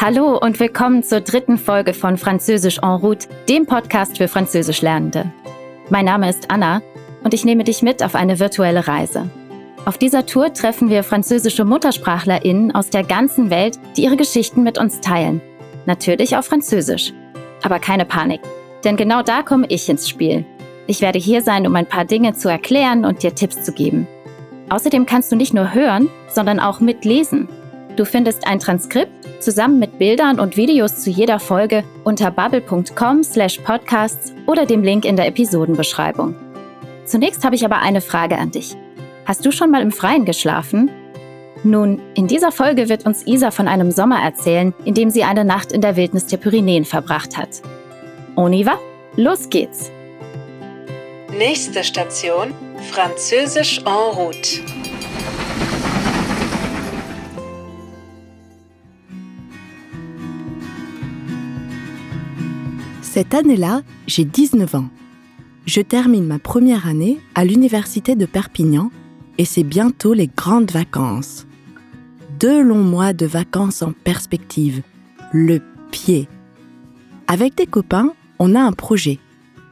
Hallo und willkommen zur dritten Folge von Französisch en route, dem Podcast für Französischlernende. Mein Name ist Anna und ich nehme dich mit auf eine virtuelle Reise. Auf dieser Tour treffen wir französische MuttersprachlerInnen aus der ganzen Welt, die ihre Geschichten mit uns teilen. Natürlich auf Französisch. Aber keine Panik, denn genau da komme ich ins Spiel. Ich werde hier sein, um ein paar Dinge zu erklären und dir Tipps zu geben. Außerdem kannst du nicht nur hören, sondern auch mitlesen. Du findest ein Transkript zusammen mit Bildern und Videos zu jeder Folge unter bubble.com/podcasts oder dem Link in der Episodenbeschreibung. Zunächst habe ich aber eine Frage an dich. Hast du schon mal im Freien geschlafen? Nun, in dieser Folge wird uns Isa von einem Sommer erzählen, in dem sie eine Nacht in der Wildnis der Pyrenäen verbracht hat. On y va? Los geht's! Nächste Station: Französisch en route. Cette année-là, j'ai 19 ans. Je termine ma première année à l'université de Perpignan et c'est bientôt les grandes vacances. Deux longs mois de vacances en perspective. Le pied. Avec des copains, on a un projet.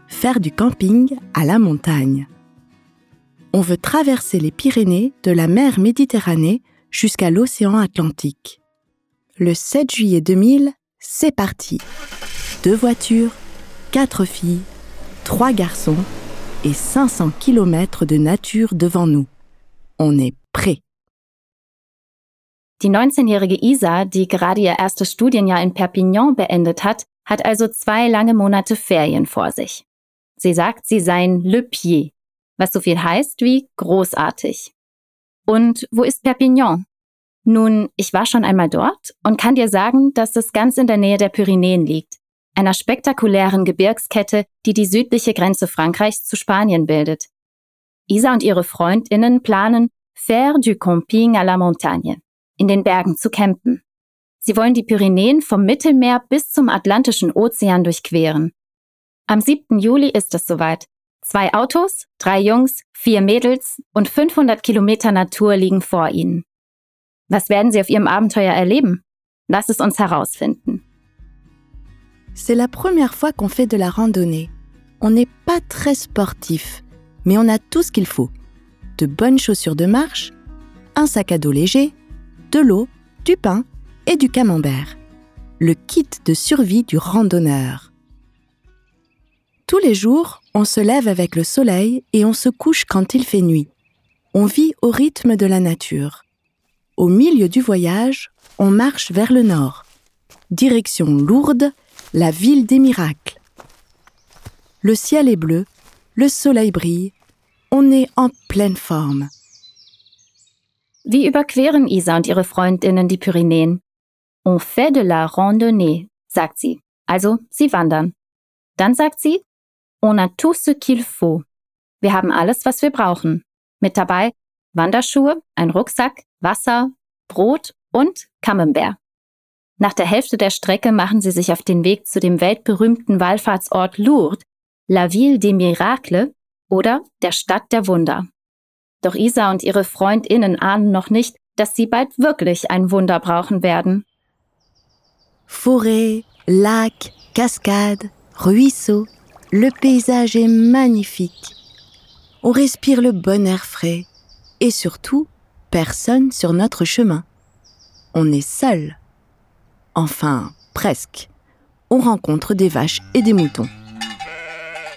Faire du camping à la montagne. On veut traverser les Pyrénées de la mer Méditerranée jusqu'à l'océan Atlantique. Le 7 juillet 2000, c'est parti. Deux voitures, quatre filles, trois garçons et 500 km de Natur devant nous. On est prêt. Die 19-jährige Isa, die gerade ihr erstes Studienjahr in Perpignan beendet hat, hat also zwei lange Monate Ferien vor sich. Sie sagt, sie seien Le Pied, was so viel heißt wie großartig. Und wo ist Perpignan? Nun, ich war schon einmal dort und kann dir sagen, dass es ganz in der Nähe der Pyrenäen liegt einer spektakulären Gebirgskette, die die südliche Grenze Frankreichs zu Spanien bildet. Isa und ihre Freundinnen planen, faire du camping à la montagne, in den Bergen zu campen. Sie wollen die Pyrenäen vom Mittelmeer bis zum Atlantischen Ozean durchqueren. Am 7. Juli ist es soweit. Zwei Autos, drei Jungs, vier Mädels und 500 Kilometer Natur liegen vor ihnen. Was werden sie auf ihrem Abenteuer erleben? Lass es uns herausfinden. C'est la première fois qu'on fait de la randonnée. On n'est pas très sportif, mais on a tout ce qu'il faut. De bonnes chaussures de marche, un sac à dos léger, de l'eau, du pain et du camembert. Le kit de survie du randonneur. Tous les jours, on se lève avec le soleil et on se couche quand il fait nuit. On vit au rythme de la nature. Au milieu du voyage, on marche vers le nord. Direction Lourdes, la ville des miracles. Le ciel est bleu, le soleil brille, on est en pleine forme. Wie überqueren Isa und ihre Freundinnen die Pyrenäen? On fait de la randonnée, sagt sie. Also, sie wandern. Dann sagt sie, on a tout ce qu'il faut. Wir haben alles, was wir brauchen. Mit dabei Wanderschuhe, ein Rucksack, Wasser, Brot und Camembert. Nach der Hälfte der Strecke machen sie sich auf den Weg zu dem weltberühmten Wallfahrtsort Lourdes, La Ville des Miracles oder der Stadt der Wunder. Doch Isa und ihre Freundinnen ahnen noch nicht, dass sie bald wirklich ein Wunder brauchen werden. Forêt, lac, cascade, ruisseau, le paysage est magnifique. On respire le bon air frais et surtout, personne sur notre chemin. On est seul. Enfin, presque. On rencontre des vaches et des moutons.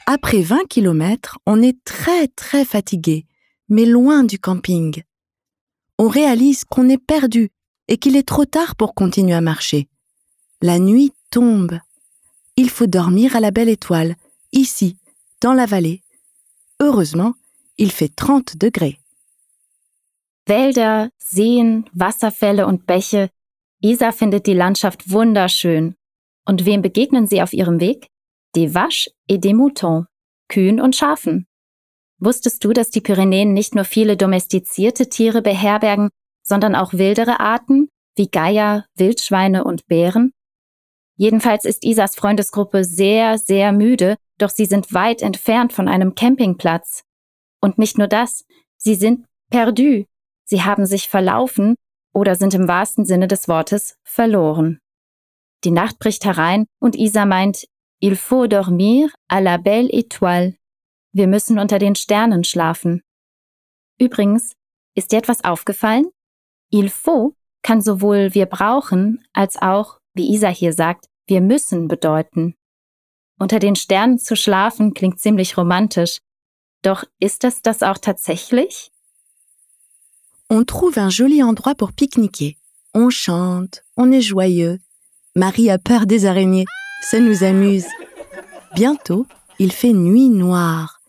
Après 20 kilomètres, on est très très fatigué, mais loin du camping. On réalise qu'on est perdu et qu'il est trop tard pour continuer à marcher. La nuit tombe. Il faut dormir à la belle étoile, ici, dans la vallée. Heureusement, il fait 30 degrés. Wälder, Seen, Wasserfälle und Bäche Isa findet die Landschaft wunderschön. Und wem begegnen sie auf ihrem Weg? Des Vaches et des Moutons, Kühen und Schafen. Wusstest du, dass die Pyrenäen nicht nur viele domestizierte Tiere beherbergen, sondern auch wildere Arten wie Geier, Wildschweine und Bären? Jedenfalls ist Isas Freundesgruppe sehr, sehr müde, doch sie sind weit entfernt von einem Campingplatz. Und nicht nur das, sie sind perdu. Sie haben sich verlaufen oder sind im wahrsten Sinne des Wortes verloren. Die Nacht bricht herein und Isa meint, Il faut dormir à la belle étoile. Wir müssen unter den Sternen schlafen. Übrigens, ist dir etwas aufgefallen? Il faut kann sowohl wir brauchen als auch, wie Isa hier sagt, wir müssen bedeuten. Unter den Sternen zu schlafen klingt ziemlich romantisch. Doch ist es das auch tatsächlich? On trouve un joli endroit pour pique-niquer. On chante, on est joyeux. Marie a peur des araignées, ça nous amuse. Bientôt, il fait nuit noire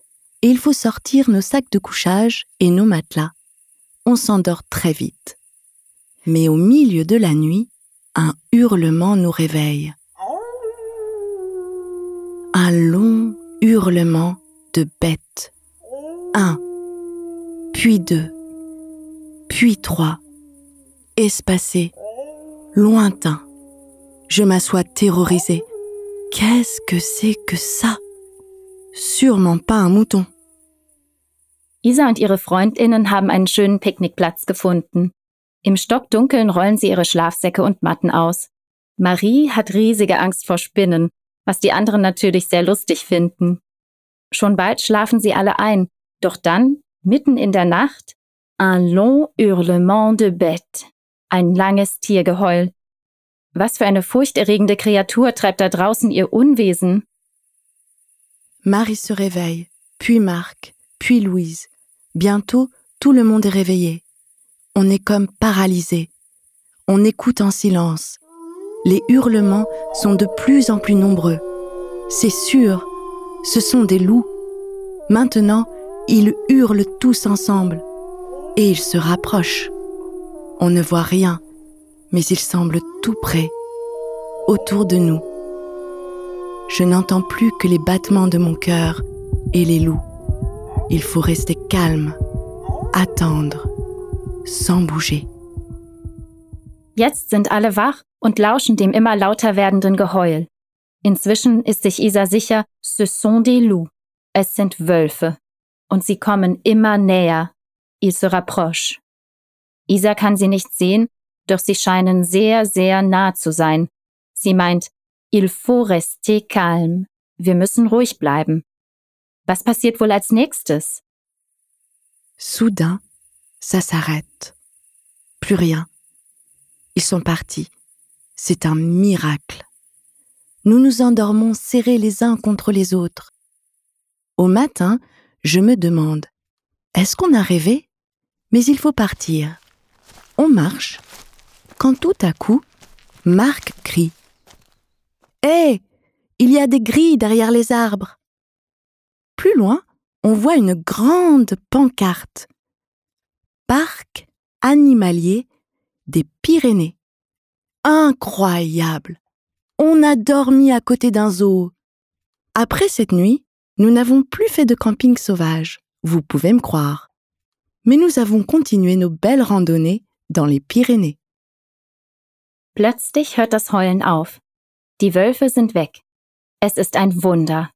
et il faut sortir nos sacs de couchage et nos matelas. On s'endort très vite. Mais au milieu de la nuit, un hurlement nous réveille. Un long hurlement de bête. Un, puis deux, puis trois, espacé, lointain. Je m'assois terrorisée. Qu'est-ce que c'est que ça Sûrement pas un mouton. Isa und ihre Freundinnen haben einen schönen Picknickplatz gefunden. Im Stockdunkeln rollen sie ihre Schlafsäcke und Matten aus. Marie hat riesige Angst vor Spinnen, was die anderen natürlich sehr lustig finden. Schon bald schlafen sie alle ein, doch dann, mitten in der Nacht, un long hurlement de bête, ein langes Tiergeheul. Was für eine furchterregende Kreatur treibt da draußen ihr Unwesen? Marie se réveille, puis Marc, puis Louise. Bientôt, tout le monde est réveillé. On est comme paralysé. On écoute en silence. Les hurlements sont de plus en plus nombreux. C'est sûr, ce sont des loups. Maintenant, ils hurlent tous ensemble. Et ils se rapprochent. On ne voit rien, mais ils semblent tout près, autour de nous. Je n'entends plus que les battements de mon cœur et les loups. Il faut rester calme, attendre, sans bouger. Jetzt sind alle wach und lauschen dem immer lauter werdenden Geheul. Inzwischen ist sich Isa sicher, ce sont des loups. Es sind Wölfe. Und sie kommen immer näher. Ils se rapprochent. Isa kann sie nicht sehen, doch sie scheinen sehr, sehr nah zu sein. Sie meint, il faut rester calme. Wir müssen ruhig bleiben. Was passiert wohl als nächstes? Soudain, ça s'arrête. Plus rien. Ils sont partis. C'est un miracle. Nous nous endormons serrés les uns contre les autres. Au matin, je me demande, est-ce qu'on a rêvé? Mais il faut partir. On marche, quand tout à coup, Marc crie. Hé Il y a des grilles derrière les arbres. Plus loin, on voit une grande pancarte. Parc animalier des Pyrénées. Incroyable On a dormi à côté d'un zoo. Après cette nuit, nous n'avons plus fait de camping sauvage, vous pouvez me croire. Mais nous avons continué nos belles randonnées dans les Pyrénées. Plötzlich hört das Heulen auf. Die Wölfe sind weg. Es ist ein Wunder.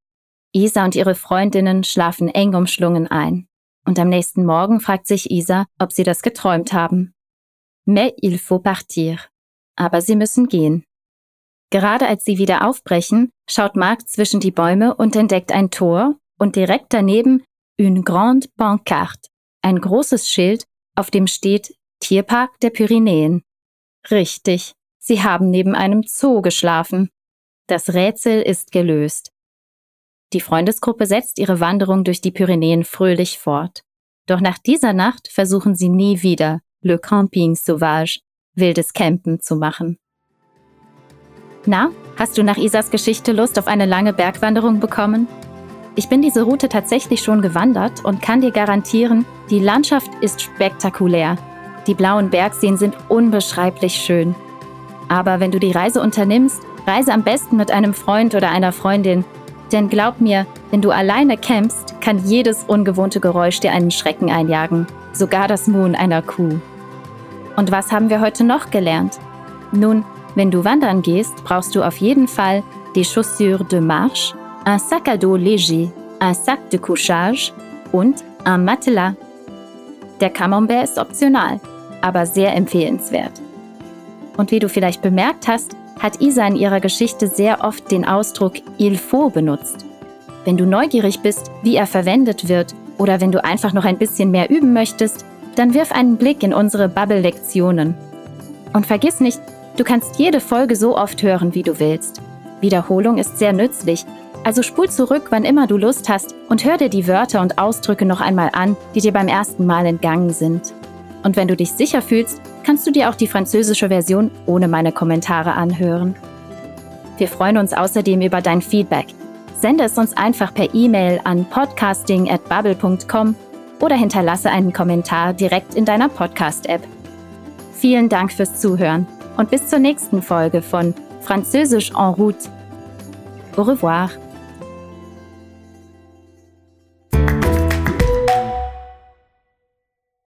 Isa und ihre Freundinnen schlafen eng umschlungen ein. Und am nächsten Morgen fragt sich Isa, ob sie das geträumt haben. Mais il faut partir. Aber sie müssen gehen. Gerade als sie wieder aufbrechen, schaut Marc zwischen die Bäume und entdeckt ein Tor und direkt daneben une grande pancarte, ein großes Schild, auf dem steht Tierpark der Pyrenäen. Richtig, sie haben neben einem Zoo geschlafen. Das Rätsel ist gelöst. Die Freundesgruppe setzt ihre Wanderung durch die Pyrenäen fröhlich fort. Doch nach dieser Nacht versuchen sie nie wieder, Le Camping Sauvage, wildes Campen zu machen. Na, hast du nach Isas Geschichte Lust auf eine lange Bergwanderung bekommen? Ich bin diese Route tatsächlich schon gewandert und kann dir garantieren, die Landschaft ist spektakulär. Die blauen Bergseen sind unbeschreiblich schön. Aber wenn du die Reise unternimmst, reise am besten mit einem Freund oder einer Freundin. Denn glaub mir, wenn du alleine campst, kann jedes ungewohnte Geräusch dir einen Schrecken einjagen. Sogar das Muhen einer Kuh. Und was haben wir heute noch gelernt? Nun, wenn du wandern gehst, brauchst du auf jeden Fall des chaussures de marche, un sac à dos léger, un sac de couchage und un matelas. Der Camembert ist optional, aber sehr empfehlenswert. Und wie du vielleicht bemerkt hast, hat Isa in ihrer Geschichte sehr oft den Ausdruck il faut benutzt. Wenn du neugierig bist, wie er verwendet wird, oder wenn du einfach noch ein bisschen mehr üben möchtest, dann wirf einen Blick in unsere Bubble-Lektionen. Und vergiss nicht, du kannst jede Folge so oft hören, wie du willst. Wiederholung ist sehr nützlich, also spul zurück, wann immer du Lust hast und hör dir die Wörter und Ausdrücke noch einmal an, die dir beim ersten Mal entgangen sind. Und wenn du dich sicher fühlst, kannst du dir auch die französische Version ohne meine Kommentare anhören. Wir freuen uns außerdem über dein Feedback. Sende es uns einfach per E-Mail an podcasting@bubble.com oder hinterlasse einen Kommentar direkt in deiner Podcast-App. Vielen Dank fürs Zuhören und bis zur nächsten Folge von Französisch en route. Au revoir.